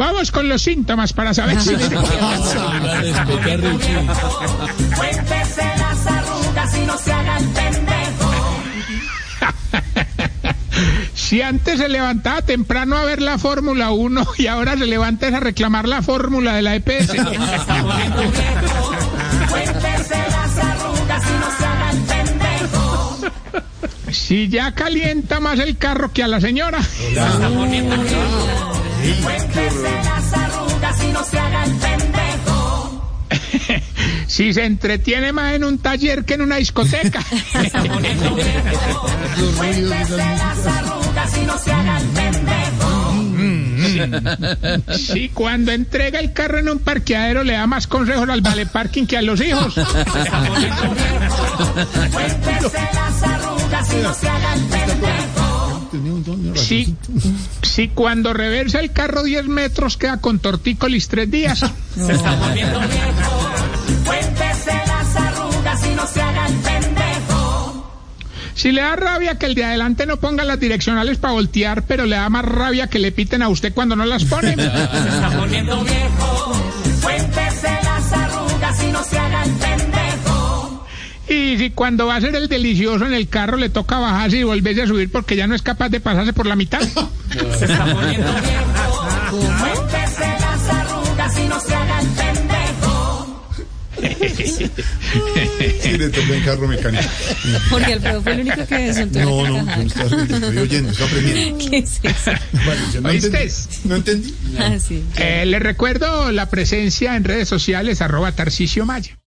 Vamos con los síntomas para saber si... Cuéntese las arrugas y no se haga el pendejo. Si antes se levantaba temprano a ver la Fórmula 1 y ahora se levanta a reclamar la fórmula de la EPS. Cuéntese las arrugas y no se haga el pendejo. Si ya calienta más el carro que a la señora. Cuéntese las arrugas y no se haga el pendejo. Si se entretiene más en un taller que en una discoteca. Cuéntese las arrugas y no se haga el pendejo. Si cuando entrega el carro en un parqueadero le da más consejos al vale parking que a los hijos. Cuéntese las arrugas y no se haga el pendejo. Si, si cuando reversa el carro 10 metros queda con tortícolis tres días. Cuéntese las arrugas y no se haga el pendejo. Si le da rabia que el de adelante no ponga las direccionales para voltear, pero le da más rabia que le piten a usted cuando no las pone. está poniendo viejo. Si cuando va a ser el delicioso en el carro le toca bajarse y volverse a subir porque ya no es capaz de pasarse por la mitad. Se está poniendo las arrugas y no se haga el pendejo. Sí, le toca en carro mecánico. Porque Alfredo fue el único que soltó No, no, yo no estaba, estoy oyendo, estoy aprendiendo. ¿Qué es eso? Yo no ¿Oíste? entendí. No entendí. Ah, sí. Eh, le recuerdo la presencia en redes sociales arroba Tarcisio Maya.